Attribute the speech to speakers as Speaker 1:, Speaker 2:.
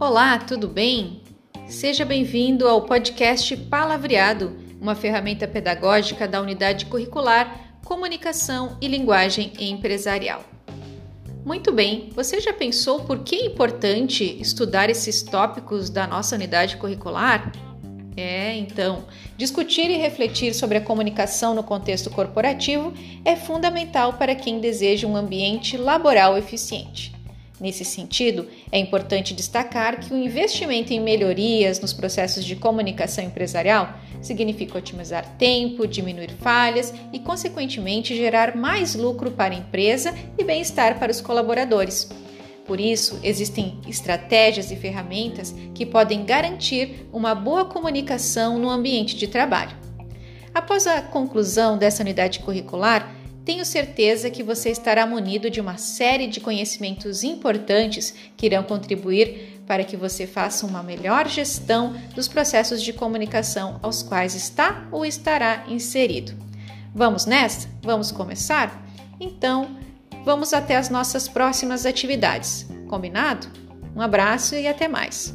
Speaker 1: Olá, tudo bem? Seja bem-vindo ao podcast Palavreado, uma ferramenta pedagógica da unidade curricular Comunicação e Linguagem Empresarial. Muito bem, você já pensou por que é importante estudar esses tópicos da nossa unidade curricular? É, então, discutir e refletir sobre a comunicação no contexto corporativo é fundamental para quem deseja um ambiente laboral eficiente. Nesse sentido, é importante destacar que o investimento em melhorias nos processos de comunicação empresarial significa otimizar tempo, diminuir falhas e, consequentemente, gerar mais lucro para a empresa e bem-estar para os colaboradores. Por isso, existem estratégias e ferramentas que podem garantir uma boa comunicação no ambiente de trabalho. Após a conclusão dessa unidade curricular, tenho certeza que você estará munido de uma série de conhecimentos importantes que irão contribuir para que você faça uma melhor gestão dos processos de comunicação aos quais está ou estará inserido. Vamos nessa? Vamos começar? Então, vamos até as nossas próximas atividades. Combinado? Um abraço e até mais!